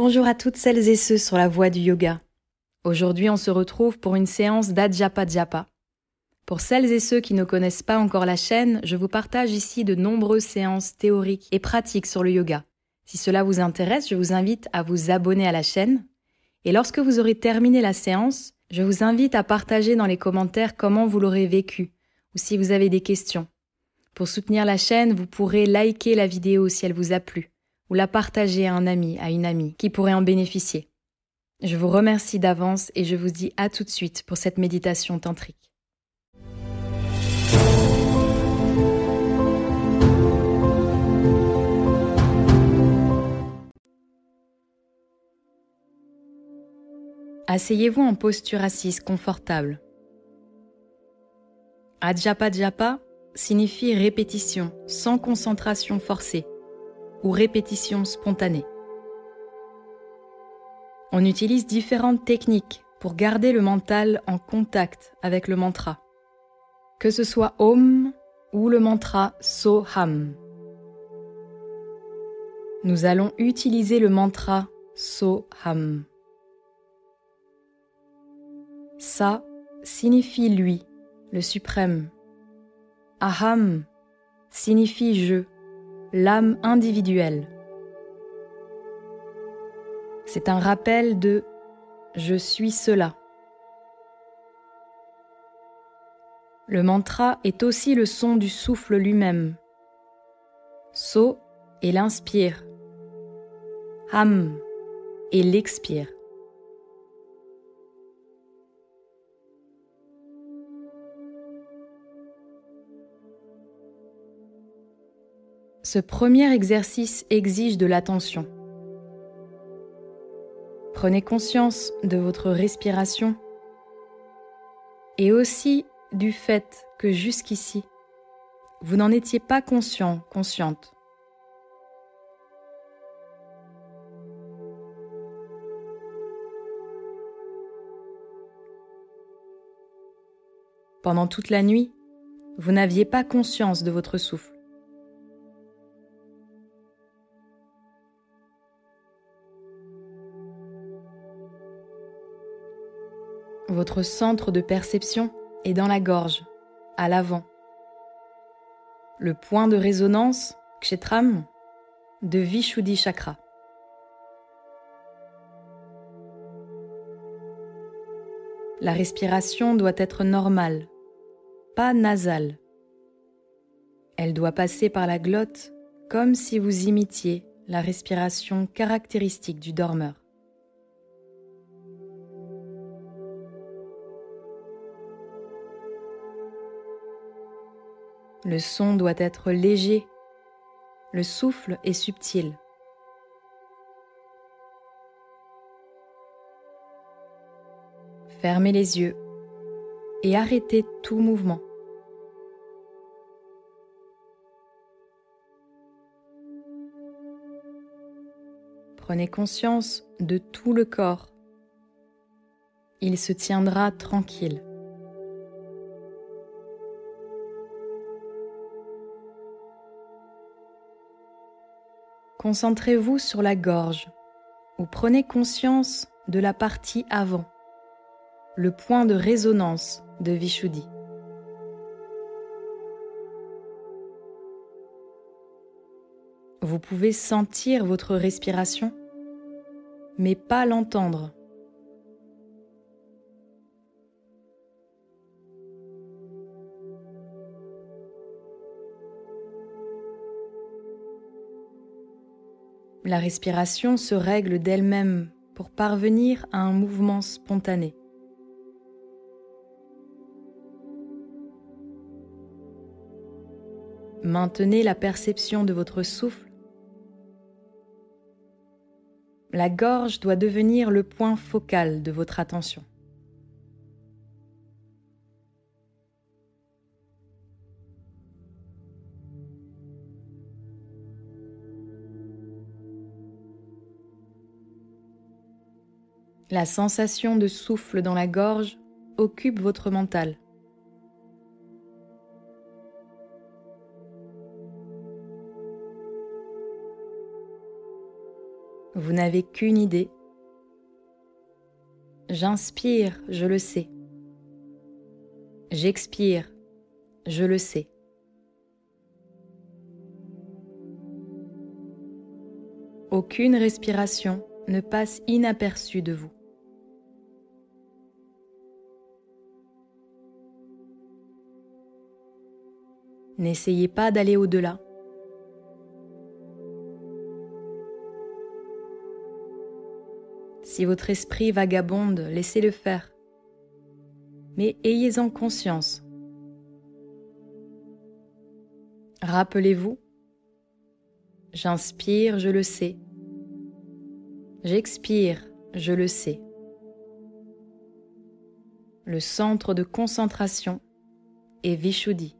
Bonjour à toutes celles et ceux sur la voie du yoga. Aujourd'hui, on se retrouve pour une séance d'Adjapa Japa. Pour celles et ceux qui ne connaissent pas encore la chaîne, je vous partage ici de nombreuses séances théoriques et pratiques sur le yoga. Si cela vous intéresse, je vous invite à vous abonner à la chaîne. Et lorsque vous aurez terminé la séance, je vous invite à partager dans les commentaires comment vous l'aurez vécu ou si vous avez des questions. Pour soutenir la chaîne, vous pourrez liker la vidéo si elle vous a plu ou la partager à un ami, à une amie qui pourrait en bénéficier. Je vous remercie d'avance et je vous dis à tout de suite pour cette méditation tantrique. Asseyez-vous en posture assise confortable. Adjapa Japa signifie répétition sans concentration forcée ou répétition spontanée. On utilise différentes techniques pour garder le mental en contact avec le mantra, que ce soit Om ou le mantra Soham. Nous allons utiliser le mantra Soham. Sa signifie lui, le suprême. Aham signifie je, l'âme individuelle. C'est un rappel de je suis cela. Le mantra est aussi le son du souffle lui-même. So et l'inspire. Ham et l'expire. Ce premier exercice exige de l'attention. Prenez conscience de votre respiration et aussi du fait que jusqu'ici, vous n'en étiez pas conscient, consciente. Pendant toute la nuit, vous n'aviez pas conscience de votre souffle. Votre centre de perception est dans la gorge, à l'avant. Le point de résonance, kshetram, de Vishuddhi Chakra. La respiration doit être normale, pas nasale. Elle doit passer par la glotte comme si vous imitiez la respiration caractéristique du dormeur. Le son doit être léger, le souffle est subtil. Fermez les yeux et arrêtez tout mouvement. Prenez conscience de tout le corps. Il se tiendra tranquille. Concentrez-vous sur la gorge ou prenez conscience de la partie avant, le point de résonance de Vishuddhi. Vous pouvez sentir votre respiration, mais pas l'entendre. La respiration se règle d'elle-même pour parvenir à un mouvement spontané. Maintenez la perception de votre souffle. La gorge doit devenir le point focal de votre attention. La sensation de souffle dans la gorge occupe votre mental. Vous n'avez qu'une idée. J'inspire, je le sais. J'expire, je le sais. Aucune respiration ne passe inaperçue de vous. N'essayez pas d'aller au-delà. Si votre esprit vagabonde, laissez-le faire. Mais ayez-en conscience. Rappelez-vous, j'inspire, je le sais. J'expire, je le sais. Le centre de concentration est Vishuddhi.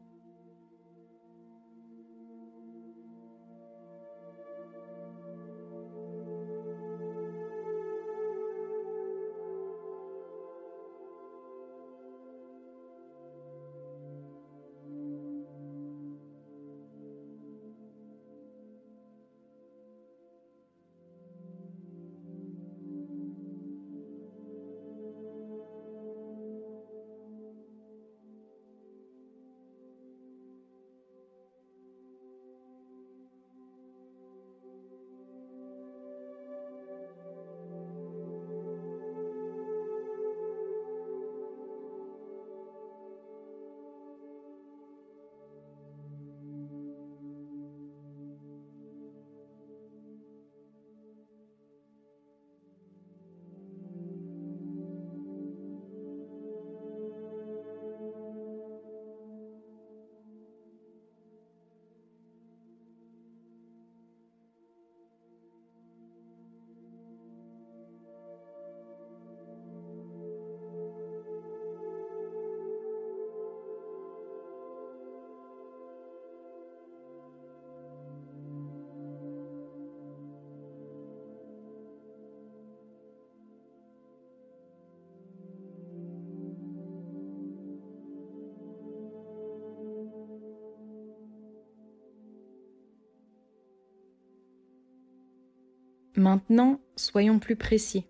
Maintenant, soyons plus précis.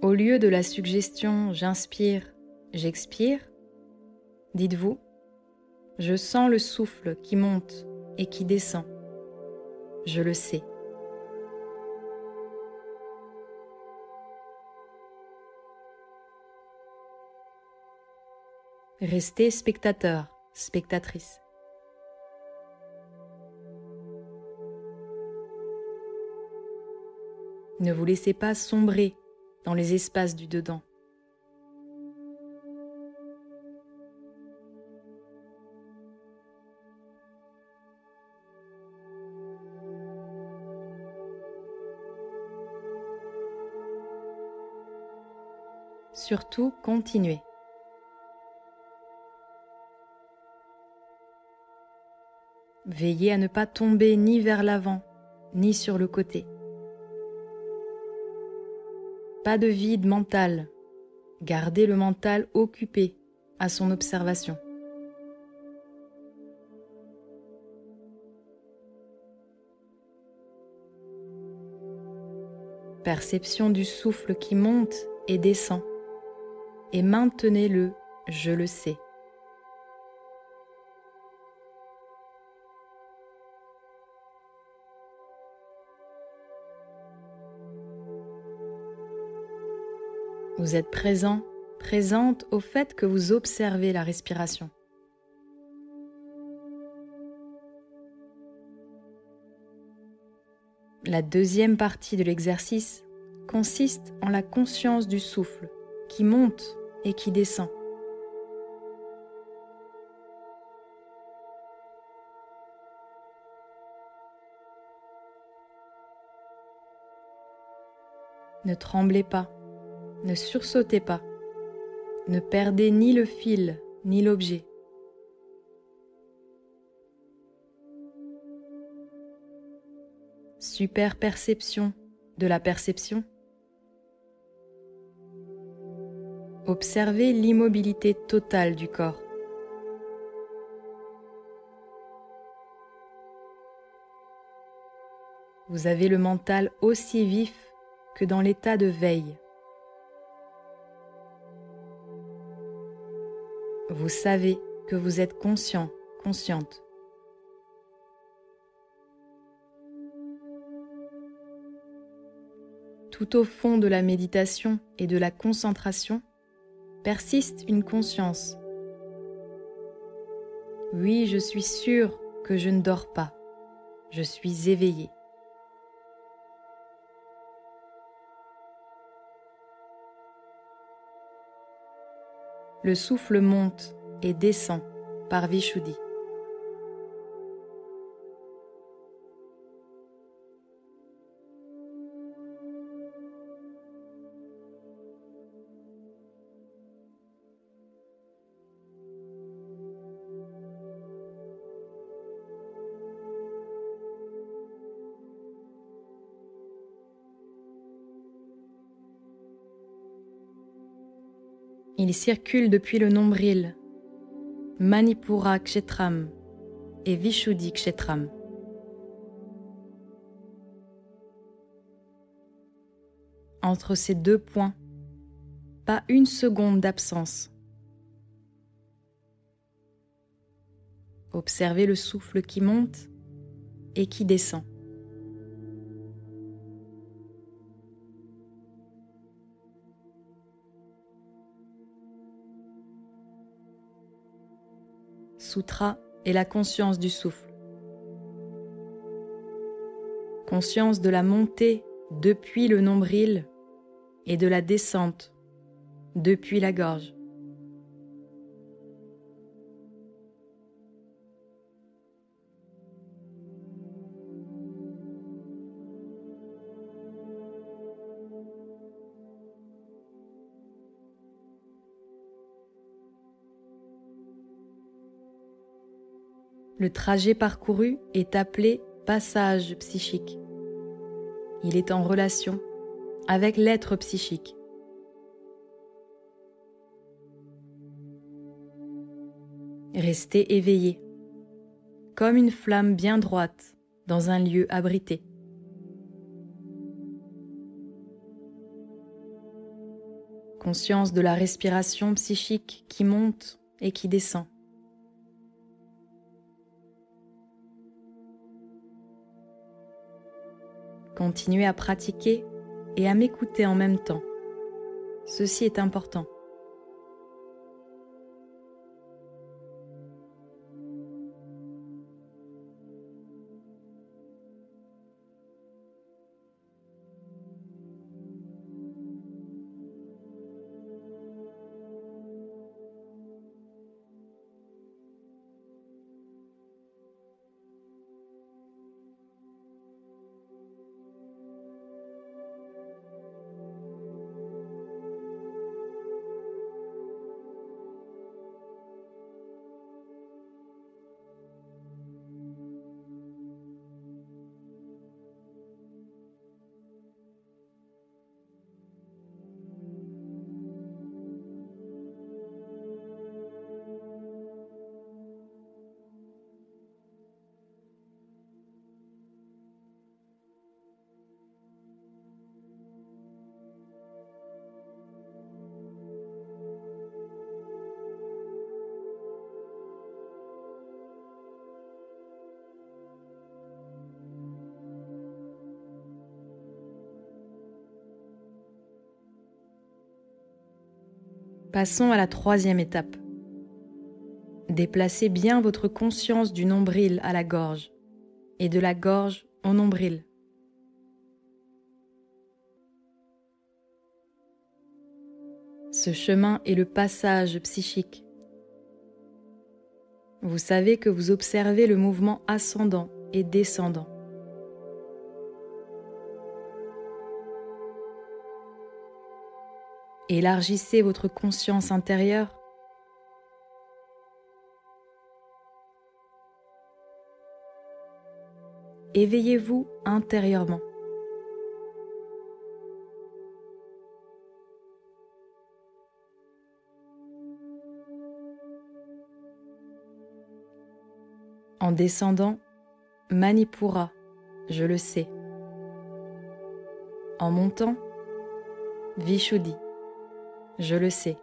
Au lieu de la suggestion j'inspire, j'expire, dites-vous je sens le souffle qui monte et qui descend. Je le sais. Restez spectateur, spectatrice. Ne vous laissez pas sombrer dans les espaces du dedans. Surtout, continuez. Veillez à ne pas tomber ni vers l'avant, ni sur le côté. Pas de vide mental. Gardez le mental occupé à son observation. Perception du souffle qui monte et descend. Et maintenez-le, je le sais. Vous êtes présent, présente au fait que vous observez la respiration. La deuxième partie de l'exercice consiste en la conscience du souffle qui monte et qui descend. Ne tremblez pas. Ne sursautez pas. Ne perdez ni le fil ni l'objet. Super perception de la perception. Observez l'immobilité totale du corps. Vous avez le mental aussi vif que dans l'état de veille. Vous savez que vous êtes conscient, consciente. Tout au fond de la méditation et de la concentration persiste une conscience. Oui, je suis sûr que je ne dors pas. Je suis éveillé. Le souffle monte et descend par Vishuddhi. Il circule depuis le nombril, Manipura Kshetram et Vishuddhi Kshetram. Entre ces deux points, pas une seconde d'absence. Observez le souffle qui monte et qui descend. Sutra est la conscience du souffle. Conscience de la montée depuis le nombril et de la descente depuis la gorge. Le trajet parcouru est appelé passage psychique. Il est en relation avec l'être psychique. Restez éveillé, comme une flamme bien droite dans un lieu abrité. Conscience de la respiration psychique qui monte et qui descend. Continuez à pratiquer et à m'écouter en même temps. Ceci est important. Passons à la troisième étape. Déplacez bien votre conscience du nombril à la gorge et de la gorge au nombril. Ce chemin est le passage psychique. Vous savez que vous observez le mouvement ascendant et descendant. Élargissez votre conscience intérieure. Éveillez-vous intérieurement. En descendant, Manipura, je le sais, En montant, Vishuddhi, je le sais.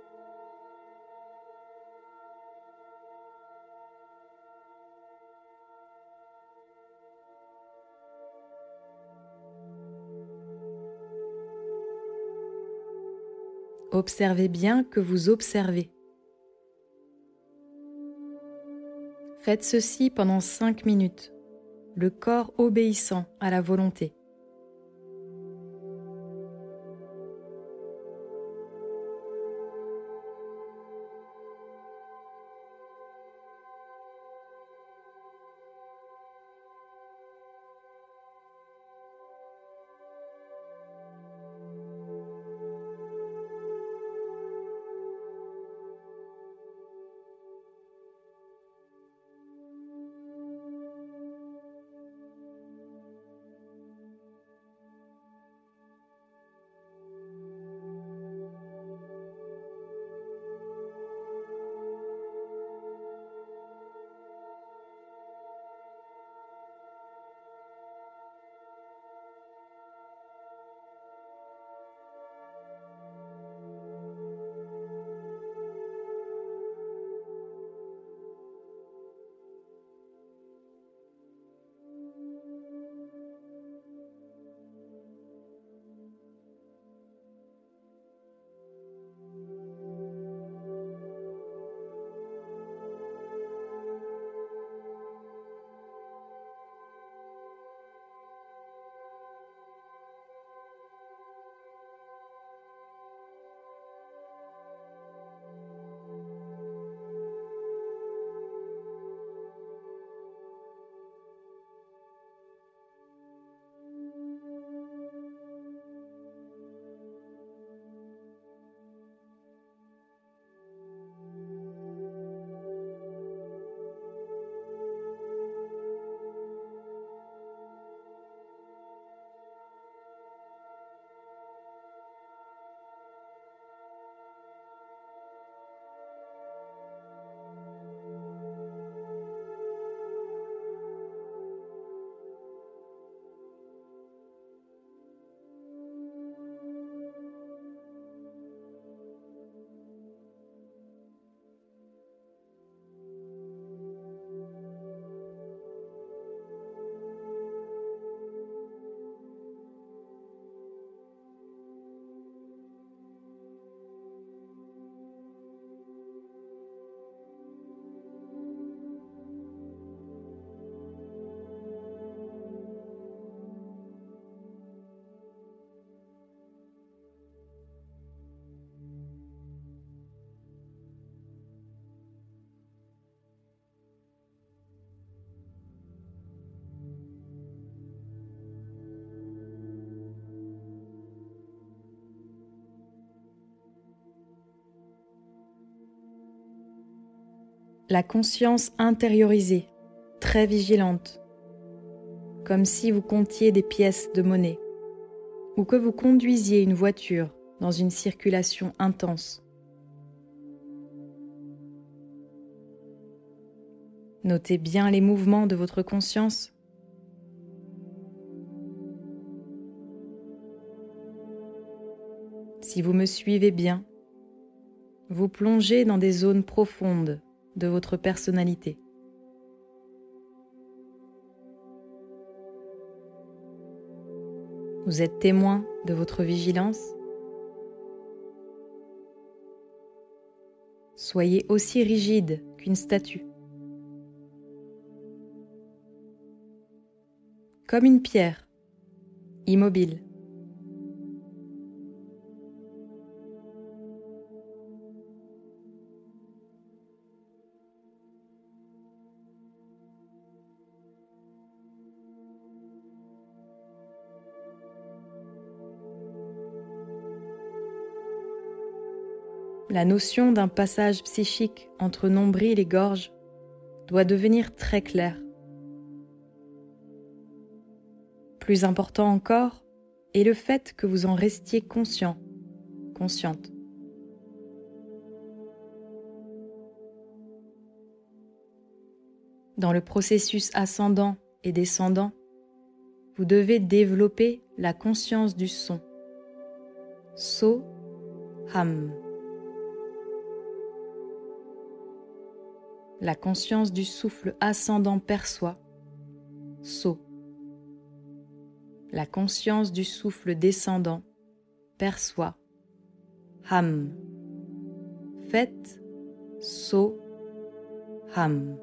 Observez bien que vous observez. Faites ceci pendant cinq minutes, le corps obéissant à la volonté. La conscience intériorisée, très vigilante, comme si vous comptiez des pièces de monnaie, ou que vous conduisiez une voiture dans une circulation intense. Notez bien les mouvements de votre conscience. Si vous me suivez bien, vous plongez dans des zones profondes de votre personnalité. Vous êtes témoin de votre vigilance. Soyez aussi rigide qu'une statue. Comme une pierre, immobile. La notion d'un passage psychique entre nombril et gorge doit devenir très claire. Plus important encore est le fait que vous en restiez conscient, consciente. Dans le processus ascendant et descendant, vous devez développer la conscience du son So Ham. La conscience du souffle ascendant perçoit So. La conscience du souffle descendant perçoit Ham. Faites So Ham.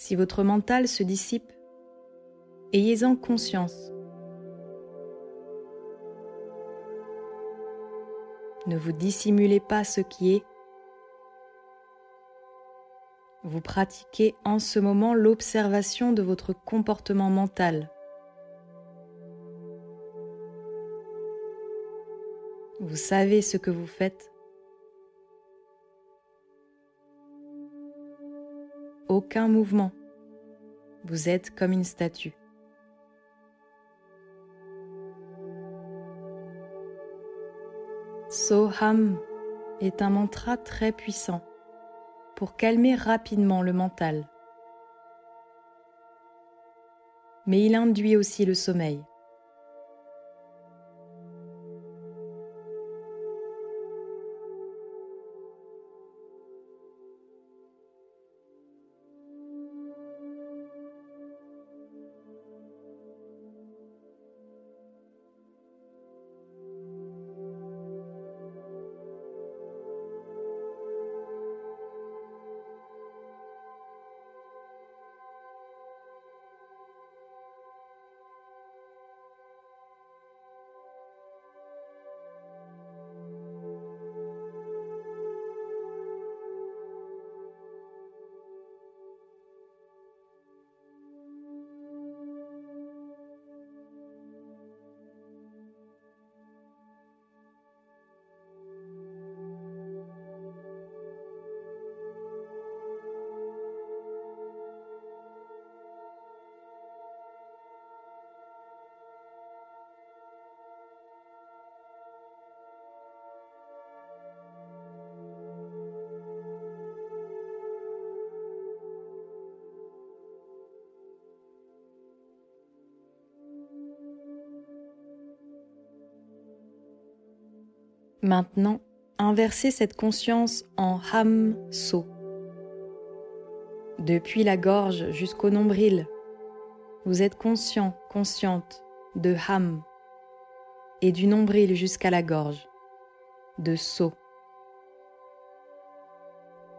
Si votre mental se dissipe, ayez-en conscience. Ne vous dissimulez pas ce qui est. Vous pratiquez en ce moment l'observation de votre comportement mental. Vous savez ce que vous faites. Aucun mouvement. Vous êtes comme une statue. Soham est un mantra très puissant pour calmer rapidement le mental. Mais il induit aussi le sommeil. Maintenant, inversez cette conscience en Ham So. Depuis la gorge jusqu'au nombril, vous êtes conscient, consciente de Ham et du nombril jusqu'à la gorge, de So.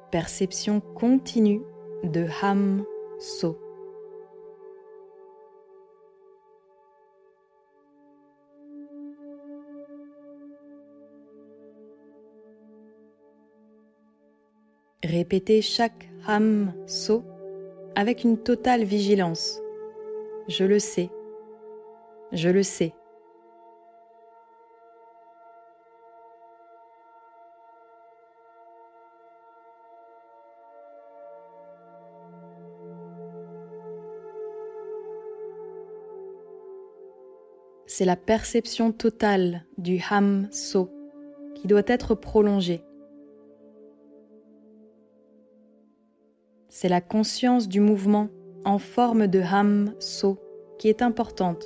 Perception continue de Ham Répétez chaque ham so avec une totale vigilance. Je le sais. Je le sais. C'est la perception totale du ham so qui doit être prolongée. C'est la conscience du mouvement en forme de ham so qui est importante.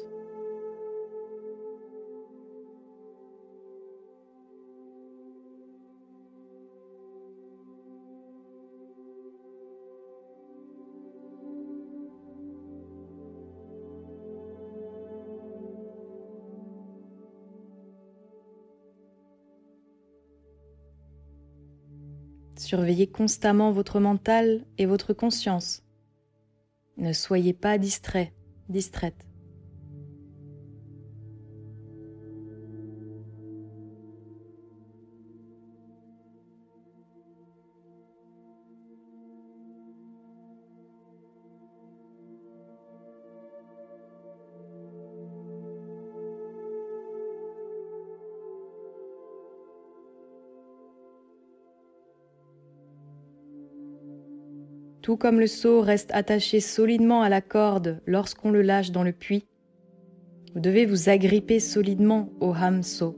Surveillez constamment votre mental et votre conscience. Ne soyez pas distrait, distraite. Tout comme le seau reste attaché solidement à la corde lorsqu'on le lâche dans le puits, vous devez vous agripper solidement au hameçon.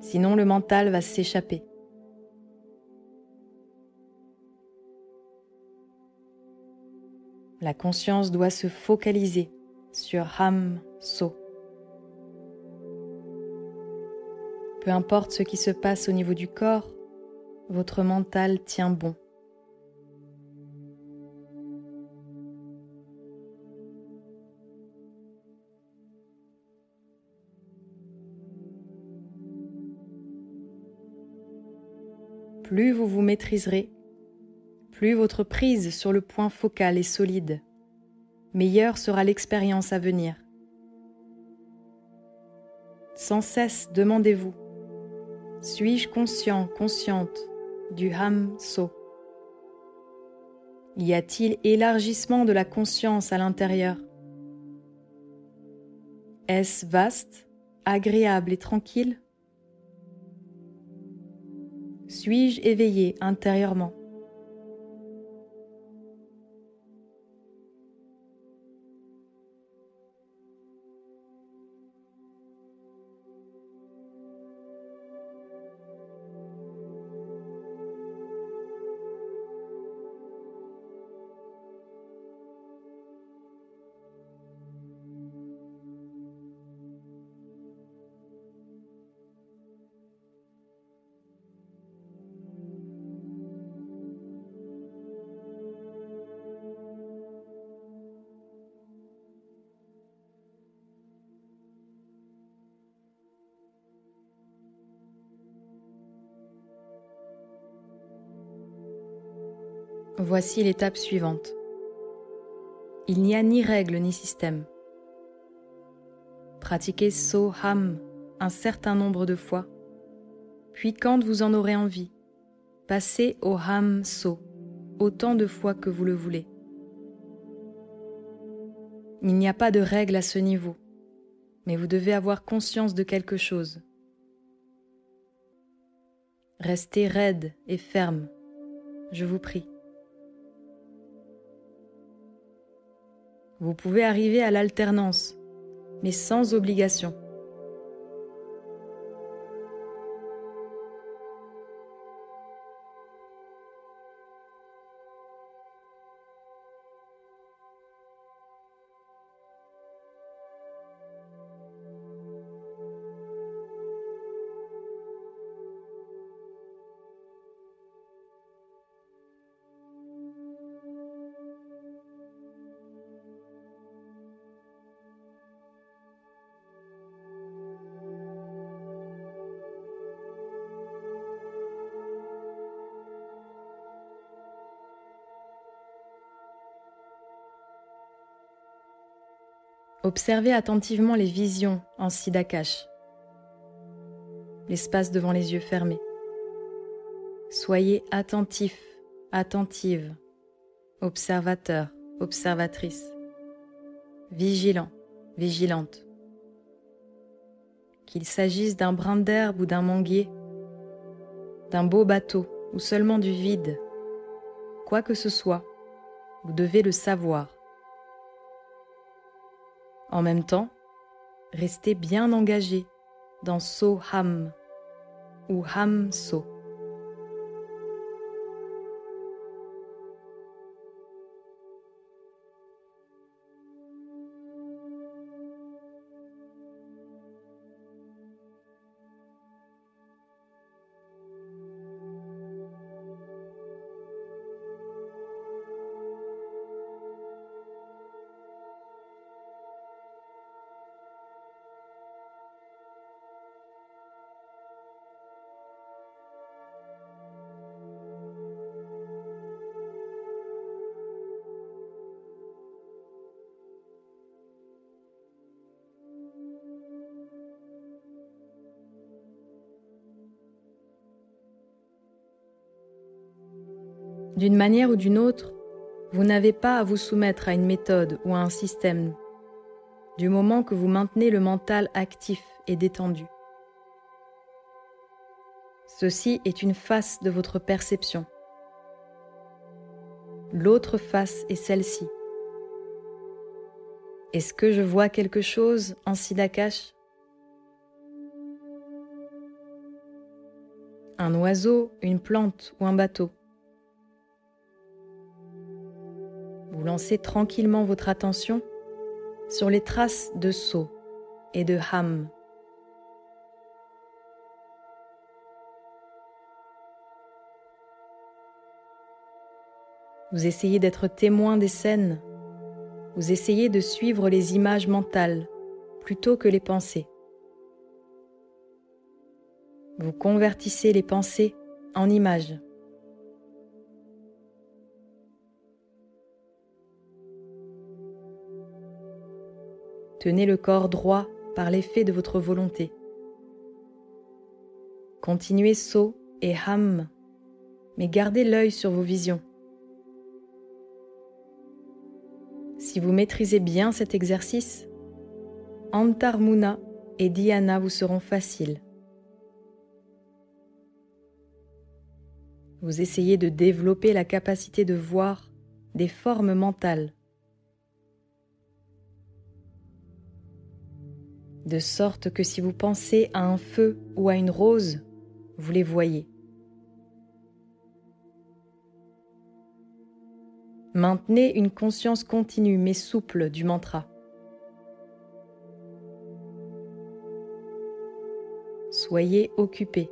Sinon le mental va s'échapper. La conscience doit se focaliser sur Ham-So. Peu importe ce qui se passe au niveau du corps, votre mental tient bon. Plus vous vous maîtriserez, plus votre prise sur le point focal est solide, meilleure sera l'expérience à venir. Sans cesse, demandez-vous, suis-je conscient, consciente du Ham-So? Y a-t-il élargissement de la conscience à l'intérieur? Est-ce vaste, agréable et tranquille? Suis-je éveillé intérieurement? Voici l'étape suivante. Il n'y a ni règle ni système. Pratiquez So Ham un certain nombre de fois, puis quand vous en aurez envie, passez au Ham So autant de fois que vous le voulez. Il n'y a pas de règle à ce niveau, mais vous devez avoir conscience de quelque chose. Restez raide et ferme, je vous prie. Vous pouvez arriver à l'alternance, mais sans obligation. Observez attentivement les visions en Siddhakash, l'espace devant les yeux fermés. Soyez attentif, attentive, observateur, observatrice, vigilant, vigilante. Qu'il s'agisse d'un brin d'herbe ou d'un manguier, d'un beau bateau ou seulement du vide, quoi que ce soit, vous devez le savoir en même temps, restez bien engagé dans So Ham ou Ham So. D'une manière ou d'une autre, vous n'avez pas à vous soumettre à une méthode ou à un système, du moment que vous maintenez le mental actif et détendu. Ceci est une face de votre perception. L'autre face est celle-ci. Est-ce que je vois quelque chose en Siddhakash? Un oiseau, une plante ou un bateau? Vous lancez tranquillement votre attention sur les traces de saut et de ham. Vous essayez d'être témoin des scènes vous essayez de suivre les images mentales plutôt que les pensées. Vous convertissez les pensées en images. Tenez le corps droit par l'effet de votre volonté. Continuez saut et ham, mais gardez l'œil sur vos visions. Si vous maîtrisez bien cet exercice, Antarmuna et Dhyana vous seront faciles. Vous essayez de développer la capacité de voir des formes mentales, de sorte que si vous pensez à un feu ou à une rose, vous les voyez. Maintenez une conscience continue mais souple du mantra. Soyez occupé.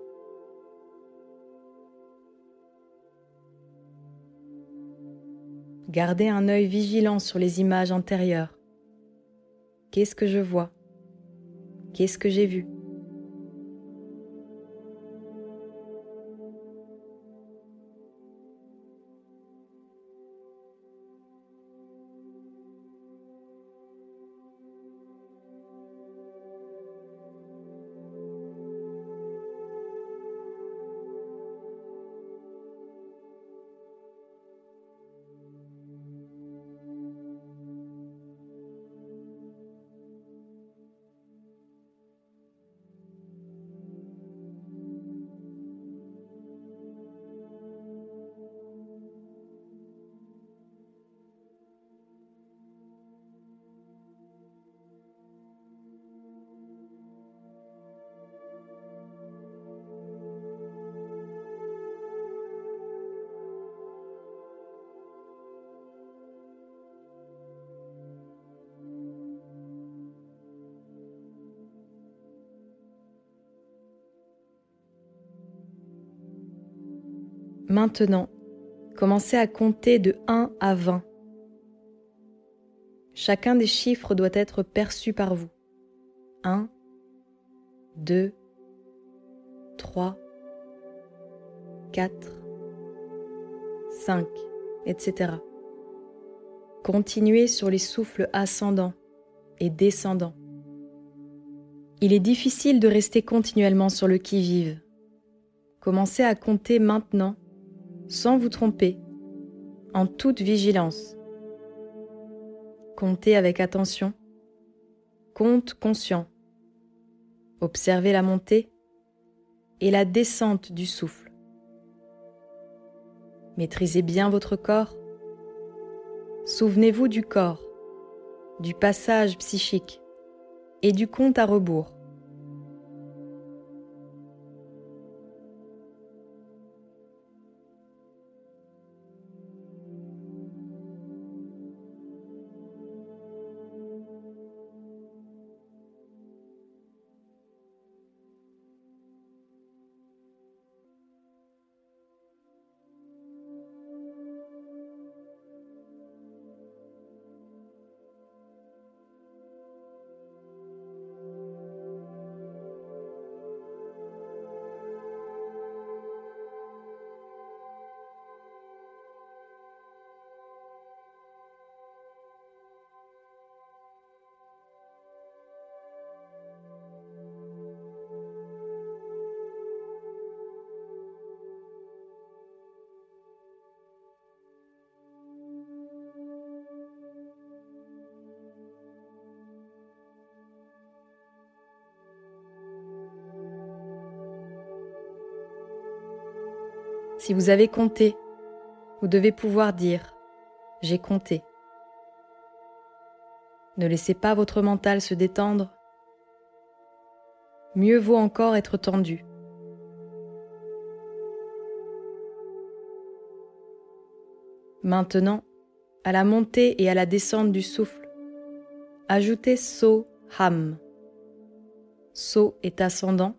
Gardez un œil vigilant sur les images antérieures. Qu'est-ce que je vois? Qu'est-ce que j'ai vu Maintenant, commencez à compter de 1 à 20. Chacun des chiffres doit être perçu par vous. 1, 2, 3, 4, 5, etc. Continuez sur les souffles ascendants et descendants. Il est difficile de rester continuellement sur le qui-vive. Commencez à compter maintenant sans vous tromper, en toute vigilance. Comptez avec attention, compte conscient. Observez la montée et la descente du souffle. Maîtrisez bien votre corps. Souvenez-vous du corps, du passage psychique et du compte à rebours. Si vous avez compté, vous devez pouvoir dire j'ai compté. Ne laissez pas votre mental se détendre. Mieux vaut encore être tendu. Maintenant, à la montée et à la descente du souffle, ajoutez So Ham. So est ascendant,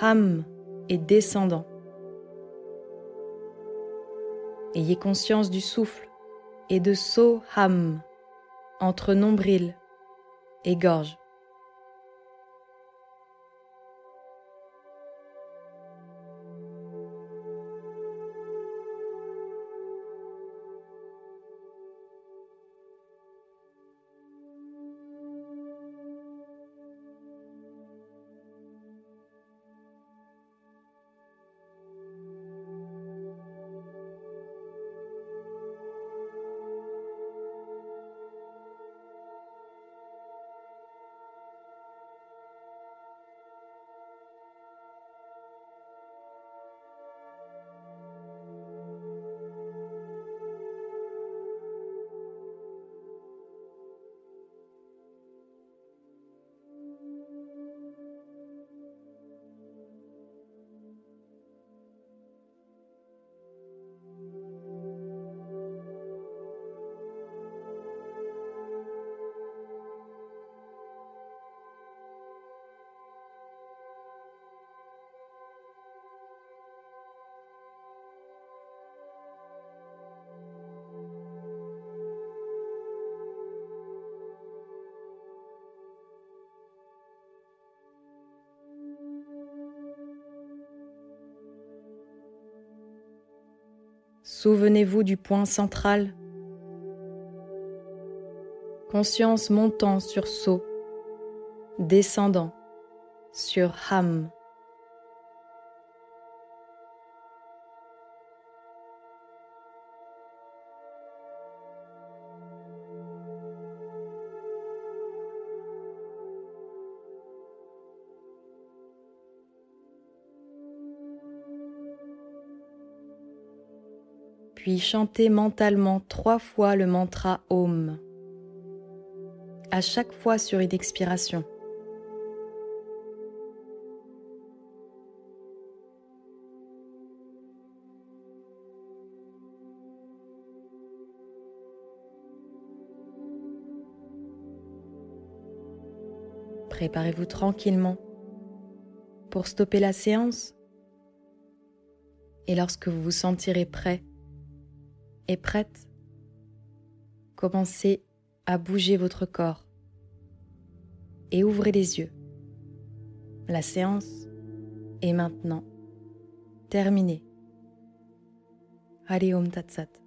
Ham est descendant. Ayez conscience du souffle et de So Ham entre nombril et gorge. Souvenez-vous du point central. Conscience montant sur So, descendant sur Ham. Chantez mentalement trois fois le mantra Om, à chaque fois sur une expiration. Préparez-vous tranquillement pour stopper la séance et lorsque vous vous sentirez prêt, est prête, commencez à bouger votre corps et ouvrez les yeux. La séance est maintenant terminée. Hariom Tatsat.